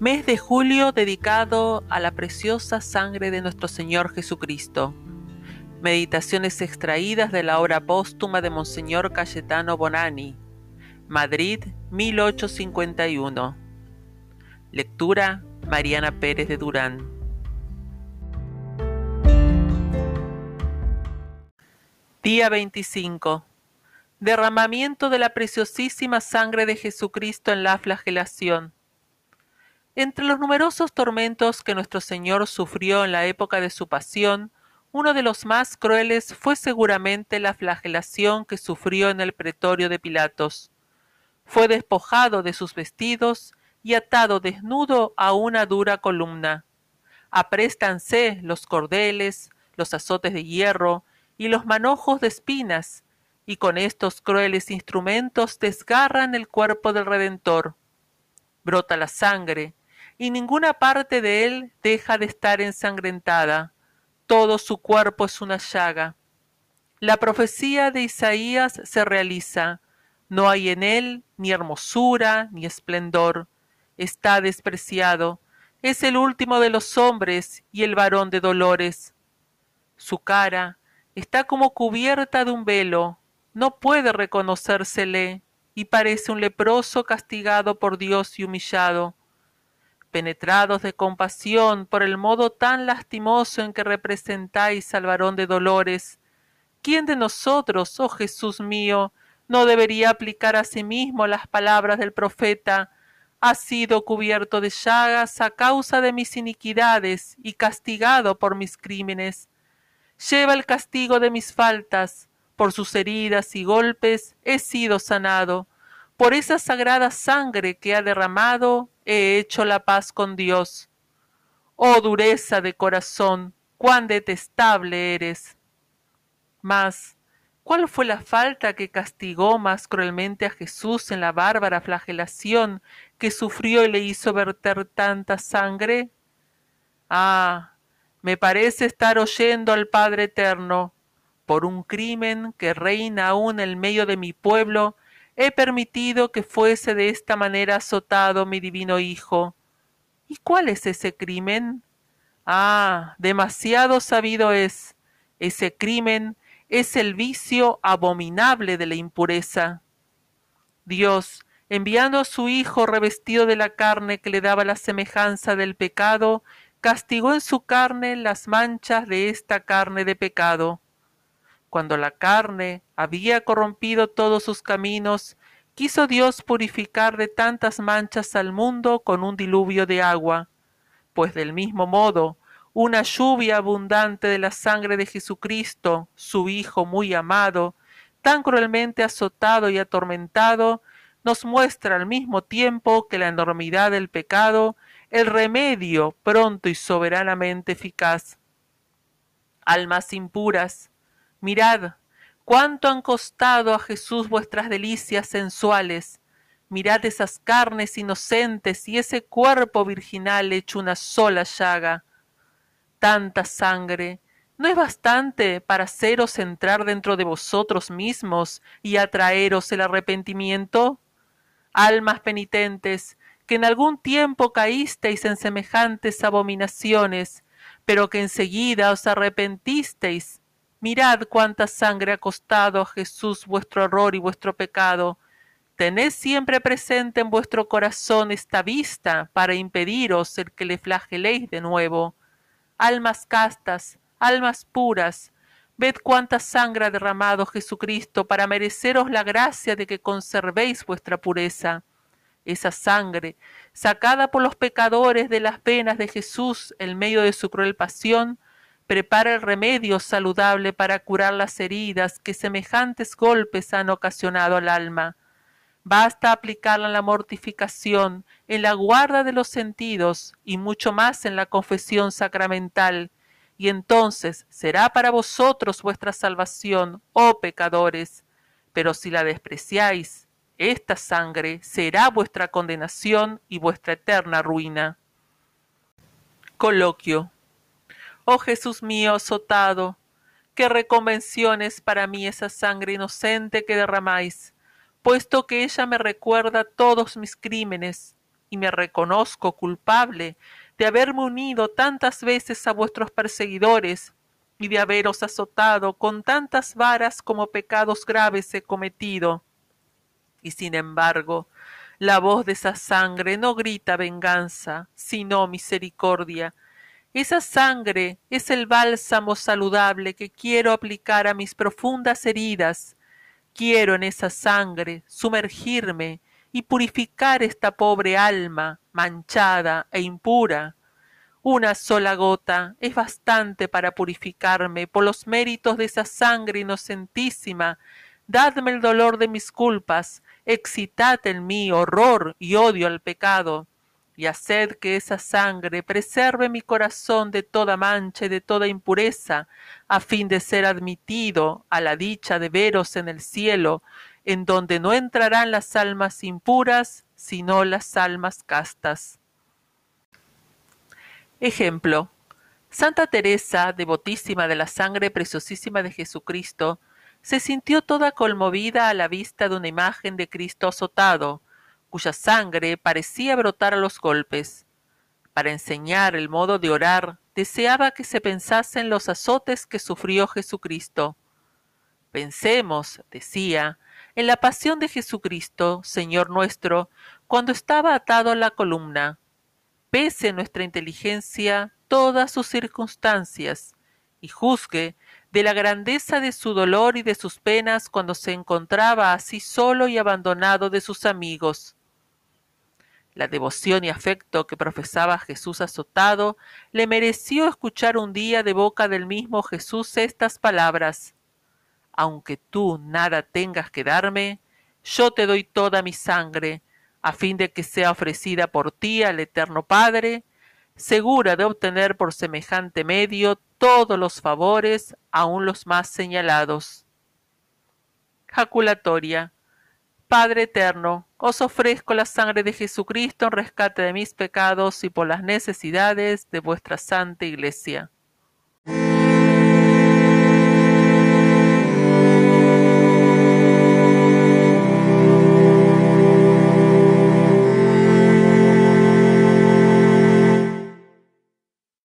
Mes de julio dedicado a la preciosa sangre de nuestro Señor Jesucristo. Meditaciones extraídas de la obra póstuma de Monseñor Cayetano Bonani. Madrid, 1851. Lectura Mariana Pérez de Durán. Día 25. Derramamiento de la preciosísima sangre de Jesucristo en la flagelación. Entre los numerosos tormentos que nuestro Señor sufrió en la época de su pasión, uno de los más crueles fue seguramente la flagelación que sufrió en el pretorio de Pilatos. Fue despojado de sus vestidos y atado desnudo a una dura columna. Apréstanse los cordeles, los azotes de hierro y los manojos de espinas, y con estos crueles instrumentos desgarran el cuerpo del Redentor. Brota la sangre, y ninguna parte de él deja de estar ensangrentada. Todo su cuerpo es una llaga. La profecía de Isaías se realiza. No hay en él ni hermosura ni esplendor. Está despreciado. Es el último de los hombres y el varón de dolores. Su cara está como cubierta de un velo. No puede reconocérsele y parece un leproso castigado por Dios y humillado penetrados de compasión por el modo tan lastimoso en que representáis al varón de dolores, ¿quién de nosotros, oh Jesús mío, no debería aplicar a sí mismo las palabras del profeta, ha sido cubierto de llagas a causa de mis iniquidades y castigado por mis crímenes? Lleva el castigo de mis faltas, por sus heridas y golpes he sido sanado. Por esa sagrada sangre que ha derramado, he hecho la paz con Dios. Oh dureza de corazón, cuán detestable eres. Mas, ¿cuál fue la falta que castigó más cruelmente a Jesús en la bárbara flagelación que sufrió y le hizo verter tanta sangre? Ah, me parece estar oyendo al Padre Eterno. Por un crimen que reina aún en medio de mi pueblo, he permitido que fuese de esta manera azotado mi divino Hijo. ¿Y cuál es ese crimen? Ah, demasiado sabido es. Ese crimen es el vicio abominable de la impureza. Dios, enviando a su Hijo revestido de la carne que le daba la semejanza del pecado, castigó en su carne las manchas de esta carne de pecado cuando la carne había corrompido todos sus caminos, quiso Dios purificar de tantas manchas al mundo con un diluvio de agua, pues del mismo modo, una lluvia abundante de la sangre de Jesucristo, su Hijo muy amado, tan cruelmente azotado y atormentado, nos muestra al mismo tiempo que la enormidad del pecado, el remedio pronto y soberanamente eficaz. Almas impuras, Mirad, cuánto han costado a Jesús vuestras delicias sensuales. Mirad esas carnes inocentes y ese cuerpo virginal hecho una sola llaga. Tanta sangre, ¿no es bastante para haceros entrar dentro de vosotros mismos y atraeros el arrepentimiento? Almas penitentes, que en algún tiempo caísteis en semejantes abominaciones, pero que enseguida os arrepentisteis Mirad cuánta sangre ha costado a Jesús vuestro error y vuestro pecado. Tened siempre presente en vuestro corazón esta vista para impediros el que le flageléis de nuevo. Almas castas, almas puras, ved cuánta sangre ha derramado Jesucristo para mereceros la gracia de que conservéis vuestra pureza. Esa sangre, sacada por los pecadores de las venas de Jesús en medio de su cruel pasión, prepara el remedio saludable para curar las heridas que semejantes golpes han ocasionado al alma. Basta aplicarla en la mortificación, en la guarda de los sentidos y mucho más en la confesión sacramental, y entonces será para vosotros vuestra salvación, oh pecadores. Pero si la despreciáis, esta sangre será vuestra condenación y vuestra eterna ruina. Coloquio Oh Jesús mío azotado, qué reconvención es para mí esa sangre inocente que derramáis, puesto que ella me recuerda todos mis crímenes, y me reconozco culpable de haberme unido tantas veces a vuestros perseguidores y de haberos azotado con tantas varas como pecados graves he cometido. Y sin embargo, la voz de esa sangre no grita venganza, sino misericordia. Esa sangre es el bálsamo saludable que quiero aplicar a mis profundas heridas. Quiero en esa sangre sumergirme y purificar esta pobre alma manchada e impura. Una sola gota es bastante para purificarme por los méritos de esa sangre inocentísima. Dadme el dolor de mis culpas, excitad en mí horror y odio al pecado, y haced que esa sangre preserve mi corazón de toda mancha y de toda impureza, a fin de ser admitido a la dicha de veros en el cielo, en donde no entrarán las almas impuras, sino las almas castas. Ejemplo. Santa Teresa, devotísima de la sangre preciosísima de Jesucristo, se sintió toda conmovida a la vista de una imagen de Cristo azotado, cuya sangre parecía brotar a los golpes. Para enseñar el modo de orar, deseaba que se pensase en los azotes que sufrió Jesucristo. Pensemos, decía, en la pasión de Jesucristo, Señor nuestro, cuando estaba atado a la columna. Pese nuestra inteligencia todas sus circunstancias, y juzgue de la grandeza de su dolor y de sus penas cuando se encontraba así solo y abandonado de sus amigos. La devoción y afecto que profesaba Jesús azotado le mereció escuchar un día de boca del mismo Jesús estas palabras aunque tú nada tengas que darme, yo te doy toda mi sangre, a fin de que sea ofrecida por ti al Eterno Padre, segura de obtener por semejante medio todos los favores, aun los más señalados. Jaculatoria. Padre eterno, os ofrezco la sangre de Jesucristo en rescate de mis pecados y por las necesidades de vuestra santa Iglesia.